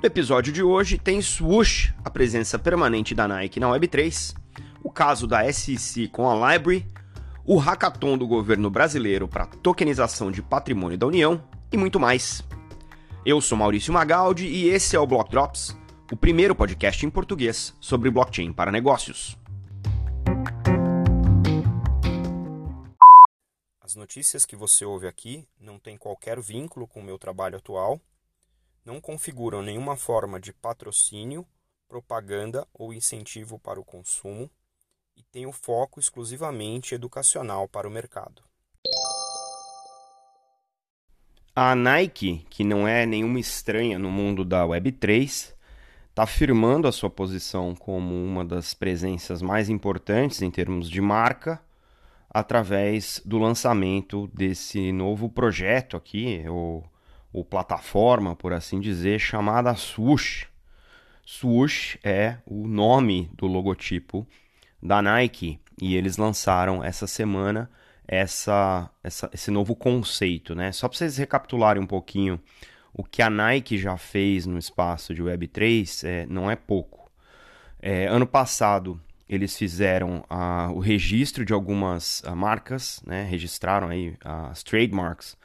No episódio de hoje tem Swoosh, a presença permanente da Nike na Web3, o caso da SEC com a Library, o hackathon do governo brasileiro para tokenização de patrimônio da União e muito mais. Eu sou Maurício Magaldi e esse é o Block Drops, o primeiro podcast em português sobre blockchain para negócios. As notícias que você ouve aqui não têm qualquer vínculo com o meu trabalho atual não configuram nenhuma forma de patrocínio, propaganda ou incentivo para o consumo e têm o foco exclusivamente educacional para o mercado. A Nike, que não é nenhuma estranha no mundo da Web3, está afirmando a sua posição como uma das presenças mais importantes em termos de marca através do lançamento desse novo projeto aqui, o ou plataforma, por assim dizer, chamada Swoosh. Swoosh é o nome do logotipo da Nike e eles lançaram essa semana essa, essa, esse novo conceito, né? Só para vocês recapitularem um pouquinho o que a Nike já fez no espaço de Web3, é, não é pouco. É, ano passado eles fizeram uh, o registro de algumas uh, marcas, né? registraram aí as trademarks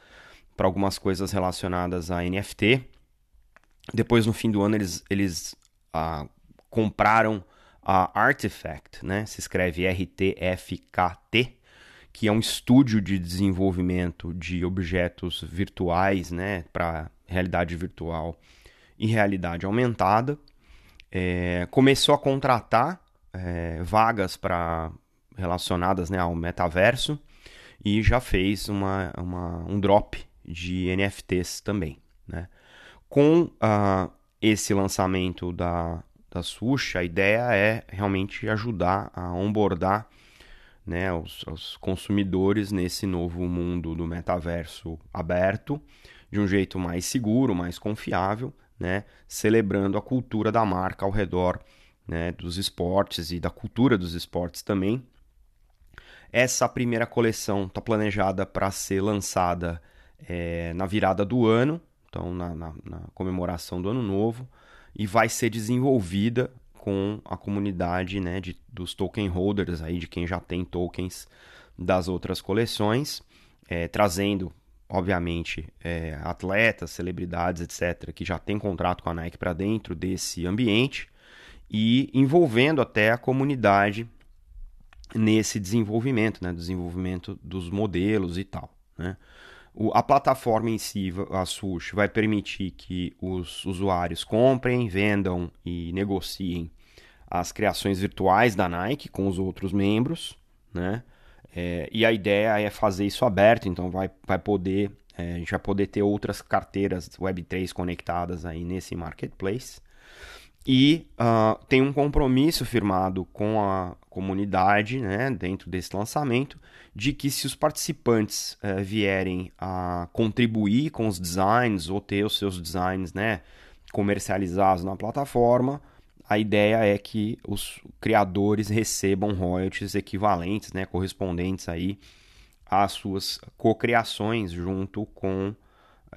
para algumas coisas relacionadas a NFT. Depois, no fim do ano, eles, eles ah, compraram a Artifact, né? se escreve R-T-F-K-T, que é um estúdio de desenvolvimento de objetos virtuais né? para realidade virtual e realidade aumentada. É, começou a contratar é, vagas para relacionadas né, ao metaverso e já fez uma, uma, um drop de NFTs também. Né? Com uh, esse lançamento da, da Swoosh, a ideia é realmente ajudar a onboardar né, os, os, consumidores nesse novo mundo do metaverso aberto de um jeito mais seguro, mais confiável, né, celebrando a cultura da marca ao redor né, dos esportes e da cultura dos esportes também. Essa primeira coleção está planejada para ser lançada é, na virada do ano, então na, na, na, comemoração do ano novo, e vai ser desenvolvida com a comunidade né, de, dos token holders, aí, de quem já tem tokens das outras coleções, é, trazendo, obviamente, é, atletas, celebridades, etc., que já tem contrato com a Nike para dentro desse ambiente e envolvendo até a comunidade nesse desenvolvimento, né, desenvolvimento dos modelos e tal. Né? O, a plataforma em si, a Swoosh, vai permitir que os usuários comprem, vendam e negociem as criações virtuais da Nike com os outros membros, né? É, e a ideia é fazer isso aberto, então vai, vai poder, é, a gente vai poder ter outras carteiras Web3 conectadas aí nesse marketplace. E uh, tem um compromisso firmado com a comunidade, né, dentro desse lançamento, de que se os participantes uh, vierem a contribuir com os designs ou ter os seus designs né, comercializados na plataforma, a ideia é que os criadores recebam royalties equivalentes, né, correspondentes aí às suas cocriações junto com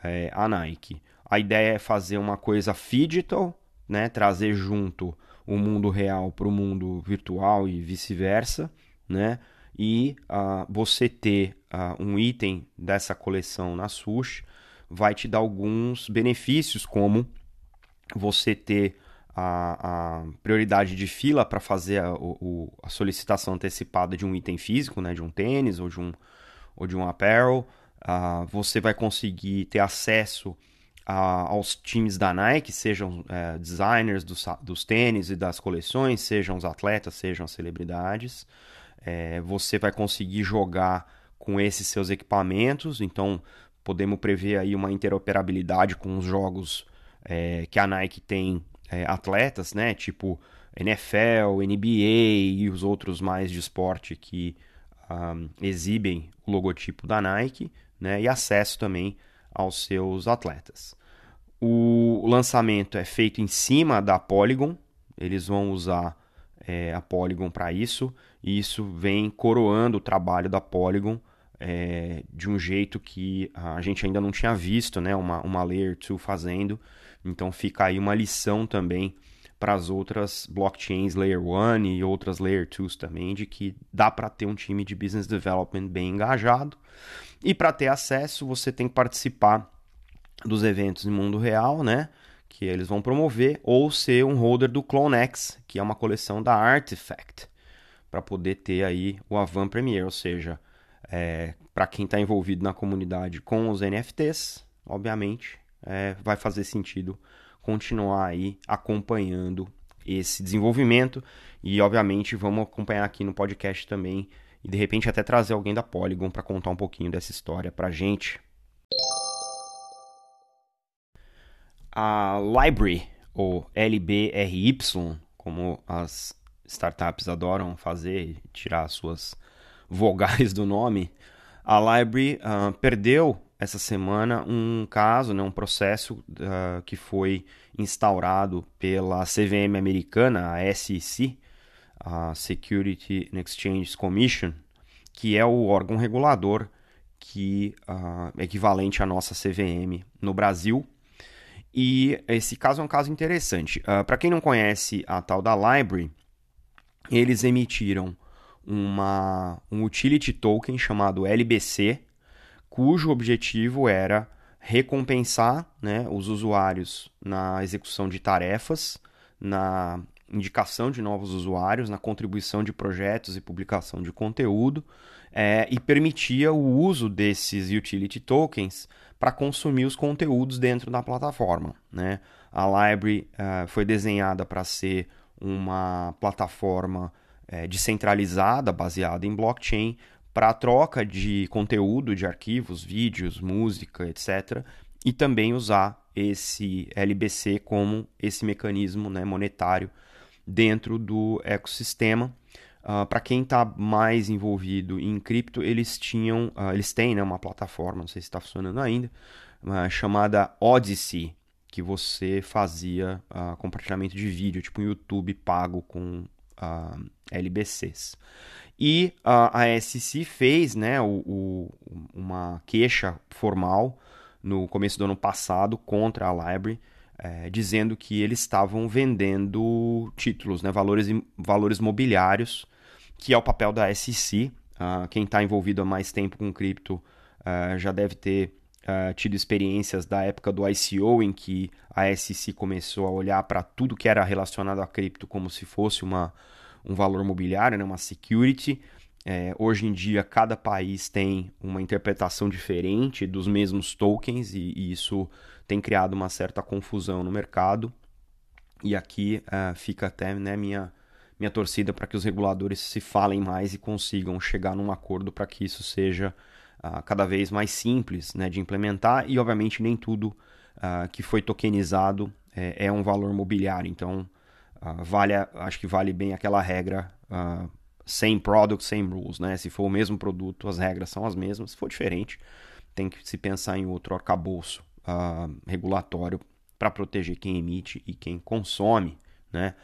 é, a Nike. A ideia é fazer uma coisa digital, né, trazer junto o mundo real para o mundo virtual e vice-versa, né? E uh, você ter uh, um item dessa coleção na Sush vai te dar alguns benefícios, como você ter a, a prioridade de fila para fazer a, o, a, solicitação antecipada de um item físico, né, de um tênis ou de um, ou de um apparel. Uh, você vai conseguir ter acesso aos times da Nike, sejam é, designers dos, dos tênis e das coleções, sejam os atletas, sejam as celebridades. É, você vai conseguir jogar com esses seus equipamentos, então podemos prever aí uma interoperabilidade com os jogos é, que a Nike tem é, atletas, né? Tipo NFL, NBA e os outros mais de esporte que um, exibem o logotipo da Nike, né? E acesso também aos seus atletas. O lançamento é feito em cima da Polygon, eles vão usar é, a Polygon para isso, e isso vem coroando o trabalho da Polygon é, de um jeito que a gente ainda não tinha visto, né? Uma, uma Layer 2 fazendo. Então fica aí uma lição também para as outras blockchains Layer 1 e outras Layer 2 também, de que dá para ter um time de business development bem engajado. E para ter acesso, você tem que participar dos eventos em mundo real, né? Que eles vão promover, ou ser um holder do CloneX, que é uma coleção da Artifact, para poder ter aí o Avan Premier, ou seja, é, para quem está envolvido na comunidade com os NFTs, obviamente, é, vai fazer sentido continuar aí acompanhando esse desenvolvimento e obviamente vamos acompanhar aqui no podcast também e de repente até trazer alguém da Polygon para contar um pouquinho dessa história para gente. A Library ou LBRY, como as startups adoram fazer, tirar suas vogais do nome, a Library uh, perdeu essa semana um caso, né, um processo uh, que foi instaurado pela CVM americana, a SEC, a Security and Exchange Commission, que é o órgão regulador que uh, é equivalente à nossa CVM no Brasil. E esse caso é um caso interessante. Uh, Para quem não conhece a tal da Library, eles emitiram uma, um utility token chamado LBC, cujo objetivo era recompensar né, os usuários na execução de tarefas, na indicação de novos usuários, na contribuição de projetos e publicação de conteúdo, é, e permitia o uso desses utility tokens para consumir os conteúdos dentro da plataforma. Né? A Library uh, foi desenhada para ser uma plataforma é, descentralizada, baseada em blockchain, para a troca de conteúdo, de arquivos, vídeos, música, etc. E também usar esse LBC como esse mecanismo né, monetário dentro do ecossistema. Uh, para quem está mais envolvido em cripto, eles tinham, uh, eles têm né, uma plataforma, não sei se está funcionando ainda, uh, chamada Odyssey, que você fazia compartilhamento de vídeo, tipo um YouTube pago com LBCs. E a SEC fez né, o, o, uma queixa formal no começo do ano passado contra a Library, é, dizendo que eles estavam vendendo títulos, né, valores, valores mobiliários, que é o papel da SEC. Uh, quem está envolvido há mais tempo com cripto uh, já deve ter uh, tido experiências da época do ICO, em que a SEC começou a olhar para tudo que era relacionado a cripto como se fosse uma, um valor mobiliário, né, uma security. É, hoje em dia, cada país tem uma interpretação diferente dos mesmos tokens e, e isso tem criado uma certa confusão no mercado. E aqui uh, fica até né, minha, minha torcida para que os reguladores se falem mais e consigam chegar num acordo para que isso seja uh, cada vez mais simples né, de implementar. E, obviamente, nem tudo uh, que foi tokenizado é, é um valor mobiliário. Então, Uh, vale, acho que vale bem aquela regra same product, same rules, né? Se for o mesmo produto, as regras são as mesmas. Se for diferente, tem que se pensar em outro arcabouço uh, regulatório para proteger quem emite e quem consome, né?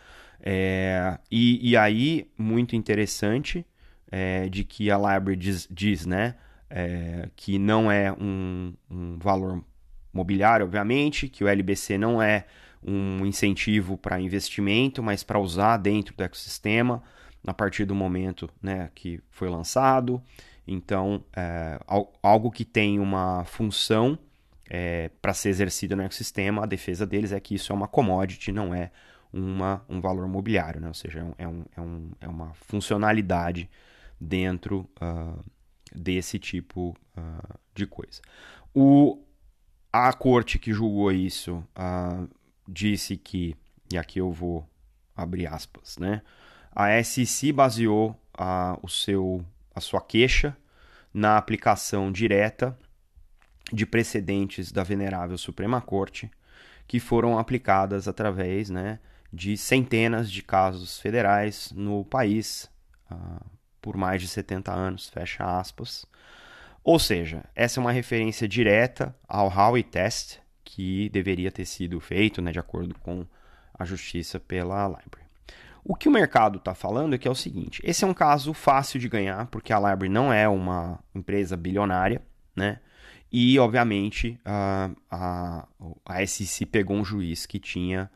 É, e, e, aí, muito interessante, é, de que a library diz, diz né, é, que não é um, um valor mobiliário, obviamente, que o LBC não é um incentivo para investimento, mas para usar dentro do ecossistema a partir do momento né, que foi lançado. Então, é, algo que tem uma função é, para ser exercido no ecossistema, a defesa deles é que isso é uma commodity, não é uma, um valor mobiliário, né? ou seja, é, um, é, um, é, é uma funcionalidade dentro uh, desse tipo uh, de coisa. O, a corte que julgou isso uh, disse que, e aqui eu vou abrir aspas, né? A SEC baseou a, o seu, a sua queixa na aplicação direta de precedentes da Venerável Suprema Corte que foram aplicadas através né, de centenas de casos federais no país uh, por mais de 70 anos, fecha aspas. Ou seja, essa é uma referência direta ao Howey Test, que deveria ter sido feito né, de acordo com a justiça pela Library. O que o mercado está falando é que é o seguinte: esse é um caso fácil de ganhar, porque a Library não é uma empresa bilionária, né? E, obviamente, a, a, a SEC pegou um juiz que tinha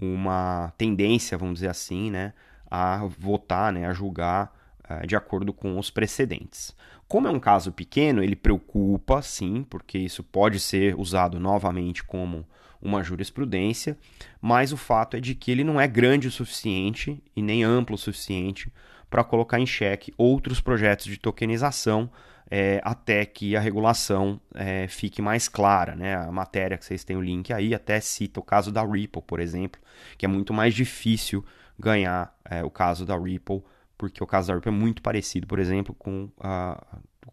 uma tendência, vamos dizer assim, né, a votar, né, a julgar uh, de acordo com os precedentes. Como é um caso pequeno, ele preocupa, sim, porque isso pode ser usado novamente como uma jurisprudência, mas o fato é de que ele não é grande o suficiente e nem amplo o suficiente para colocar em xeque outros projetos de tokenização é, até que a regulação é, fique mais clara. Né? A matéria que vocês têm o link aí até cita o caso da Ripple, por exemplo, que é muito mais difícil ganhar é, o caso da Ripple, porque o caso da é muito parecido, por exemplo, com, a,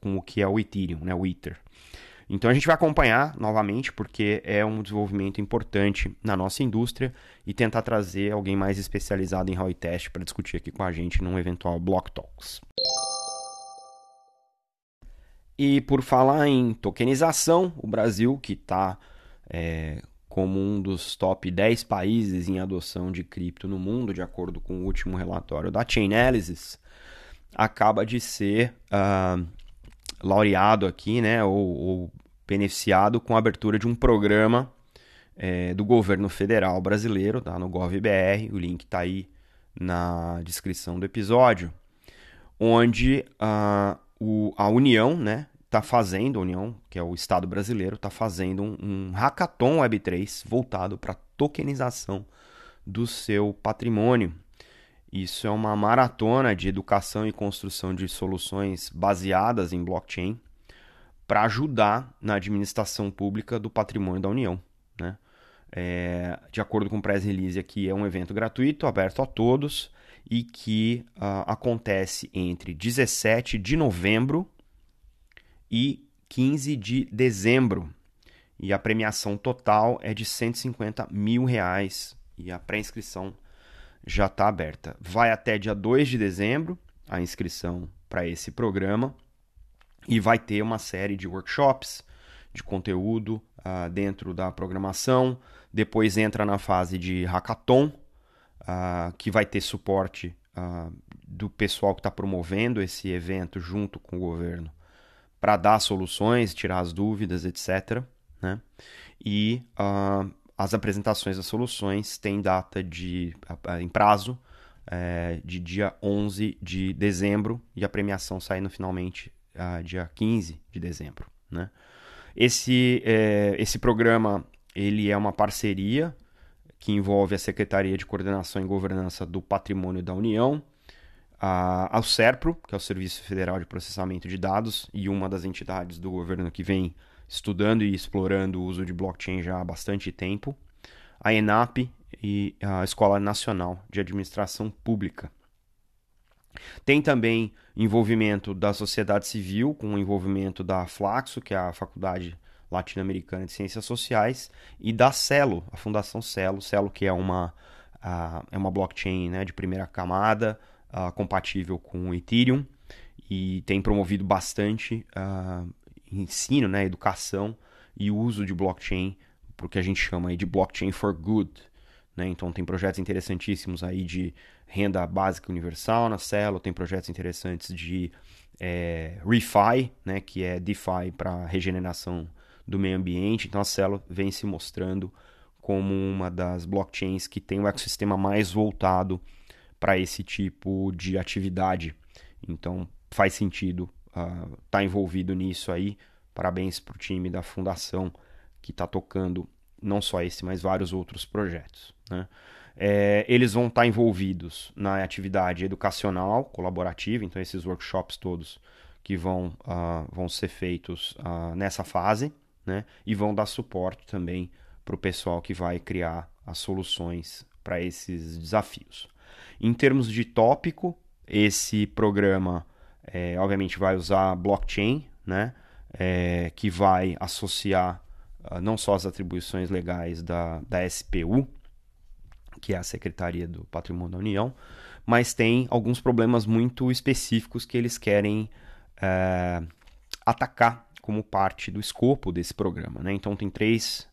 com o que é o Ethereum, né? o Ether. Então a gente vai acompanhar novamente, porque é um desenvolvimento importante na nossa indústria e tentar trazer alguém mais especializado em ROI Test para discutir aqui com a gente num eventual Block Talks. E por falar em tokenização, o Brasil, que está é, como um dos top 10 países em adoção de cripto no mundo, de acordo com o último relatório da Chainalysis, acaba de ser uh, laureado aqui, né, ou, ou, beneficiado com a abertura de um programa é, do governo federal brasileiro, tá, no GovBR, o link está aí na descrição do episódio, onde uh, o, a União, né, está fazendo, a União, que é o Estado brasileiro, está fazendo um, um hackathon Web3 voltado para tokenização do seu patrimônio. Isso é uma maratona de educação e construção de soluções baseadas em blockchain para ajudar na administração pública do patrimônio da União. Né? É, de acordo com o press release aqui, é um evento gratuito, aberto a todos e que uh, acontece entre 17 de novembro e 15 de dezembro. E a premiação total é de 150 mil reais e a pré-inscrição já está aberta. Vai até dia 2 de dezembro a inscrição para esse programa e vai ter uma série de workshops de conteúdo uh, dentro da programação. Depois entra na fase de hackathon, uh, que vai ter suporte uh, do pessoal que está promovendo esse evento junto com o governo para dar soluções, tirar as dúvidas, etc. Né? E uh, as apresentações das soluções têm data de, uh, em prazo é, de dia 11 de dezembro e a premiação saindo finalmente uh, dia 15 de dezembro. Né? Esse, é, esse programa ele é uma parceria que envolve a Secretaria de Coordenação e Governança do Patrimônio da União, a, ao SERPRO, que é o Serviço Federal de Processamento de Dados, e uma das entidades do governo que vem estudando e explorando o uso de blockchain já há bastante tempo, a ENAP e a Escola Nacional de Administração Pública. Tem também envolvimento da sociedade civil, com o envolvimento da Flaxo, que é a Faculdade Latino-Americana de Ciências Sociais, e da Celo, a Fundação Celo, Celo que é uma, é uma blockchain né, de primeira camada, uh, compatível com o Ethereum e tem promovido bastante uh, ensino, né, educação e uso de blockchain, porque a gente chama de blockchain for good. Né? Então tem projetos interessantíssimos aí de renda básica universal na Celo, tem projetos interessantes de é, ReFi, né, que é DeFi para regeneração do meio ambiente. Então a Celo vem se mostrando como uma das blockchains que tem o ecossistema mais voltado para esse tipo de atividade. Então faz sentido estar uh, tá envolvido nisso aí. Parabéns para o time da fundação que está tocando não só esse, mas vários outros projetos. Né? É, eles vão estar tá envolvidos na atividade educacional colaborativa, então esses workshops todos que vão, uh, vão ser feitos uh, nessa fase, né? e vão dar suporte também para o pessoal que vai criar as soluções para esses desafios. Em termos de tópico, esse programa é, obviamente vai usar blockchain, né? É, que vai associar uh, não só as atribuições legais da, da SPU, que é a Secretaria do Patrimônio da União, mas tem alguns problemas muito específicos que eles querem é, atacar como parte do escopo desse programa. Né? Então tem três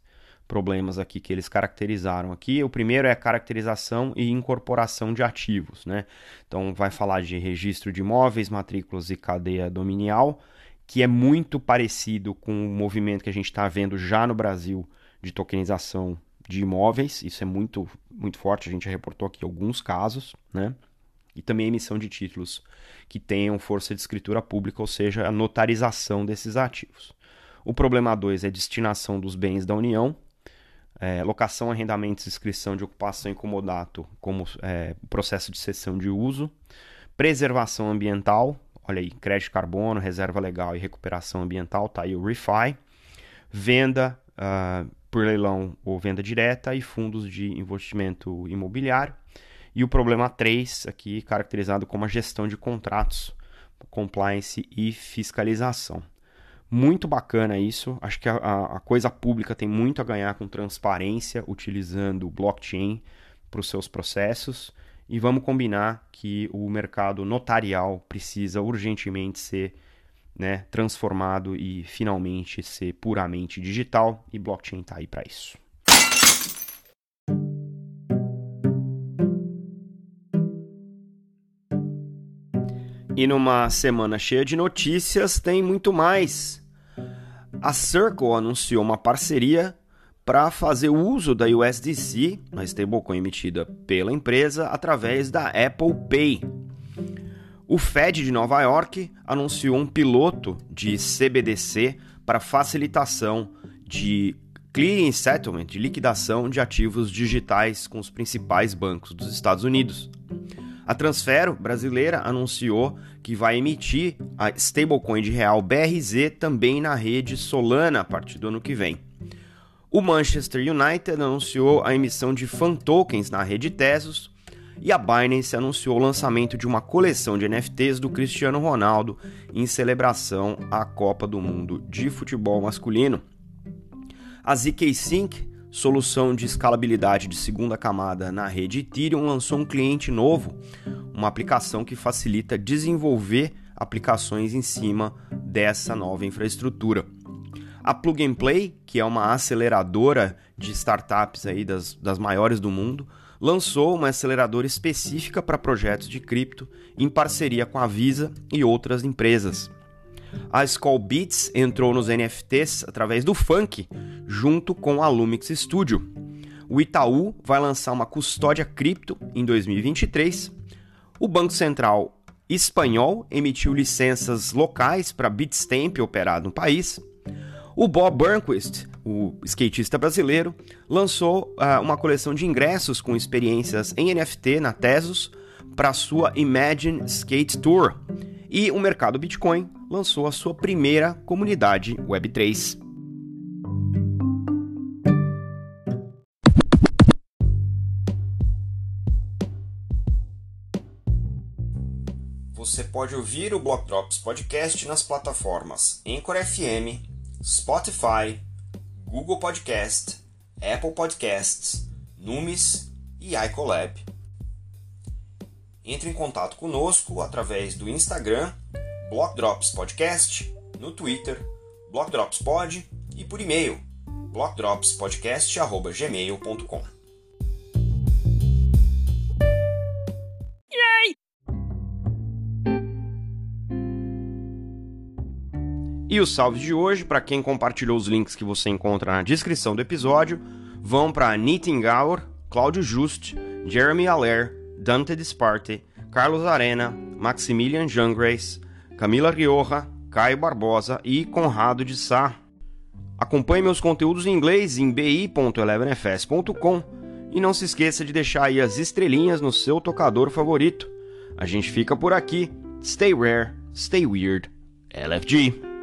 problemas aqui que eles caracterizaram aqui. O primeiro é a caracterização e incorporação de ativos, né? Então vai falar de registro de imóveis, matrículas e cadeia dominial, que é muito parecido com o movimento que a gente está vendo já no Brasil de tokenização de imóveis. Isso é muito, muito forte. A gente já reportou aqui alguns casos, né? E também a emissão de títulos que tenham força de escritura pública, ou seja, a notarização desses ativos. O problema 2 é destinação dos bens da União, é, locação, arrendamentos, inscrição de ocupação e comodato como é, processo de cessão de uso, preservação ambiental, olha aí, crédito de carbono, reserva legal e recuperação ambiental, tá aí o REFI, venda uh, por leilão ou venda direta e fundos de investimento imobiliário. E o problema 3, aqui caracterizado como a gestão de contratos, compliance e fiscalização. Muito bacana isso. Acho que a, a, coisa pública tem muito a ganhar com transparência, utilizando blockchain para os seus processos. E vamos combinar que o mercado notarial precisa urgentemente ser né, transformado e finalmente ser puramente digital. E blockchain está aí para isso. E numa semana cheia de notícias, tem muito mais a Circle anunciou uma parceria para fazer uso da USDC, uma stablecoin emitida pela empresa, através da Apple Pay. O Fed de Nova York anunciou um piloto de CBDC para facilitação de clearing settlement, de liquidação de ativos digitais com os principais bancos dos Estados Unidos. A Transfero brasileira anunciou que vai emitir a stablecoin de real BRZ também na rede Solana a partir do ano que vem. O Manchester United anunciou a emissão de fan tokens na rede Tesos e a Binance anunciou o lançamento de uma coleção de NFTs do Cristiano Ronaldo em celebração à Copa do Mundo de futebol masculino. A ZK Sync solução de escalabilidade de segunda camada na rede Ethereum, lançou um cliente novo, uma aplicação que facilita desenvolver aplicações em cima dessa nova infraestrutura. A Plug and Play, que é uma aceleradora de startups aí das, das maiores do mundo, lançou uma aceleradora específica para projetos de cripto em parceria com a Visa e outras empresas. A Skull Beats entrou nos NFTs através do funk, junto com a Lumix Studio. O Itaú vai lançar uma custódia cripto em 2023. O Banco Central espanhol emitiu licenças locais para Bitstamp operar no país. O Bob Burnquist, o skatista brasileiro, lançou uh, uma coleção de ingressos com experiências em NFT na Tesos para sua Imagine Skate Tour. E o mercado Bitcoin lançou a sua primeira comunidade Web3. Você pode ouvir o Block Drops Podcast nas plataformas Anchor FM, Spotify, Google Podcast, Apple Podcasts, Numis e iColab. Entre em contato conosco através do Instagram Block Drops Podcast, no Twitter, Block Drops Pod e por e-mail blockdropspodcast@gmail.com. E os salves de hoje, para quem compartilhou os links que você encontra na descrição do episódio, vão para Nitin Gaur, Cláudio Just, Jeremy Aller, Dante Disparte, Carlos Arena, Maximilian Jangrace, Camila Rioja, Caio Barbosa e Conrado de Sá. Acompanhe meus conteúdos em inglês em bi.elevenfs.com e não se esqueça de deixar aí as estrelinhas no seu tocador favorito. A gente fica por aqui. Stay rare, stay weird. LFG.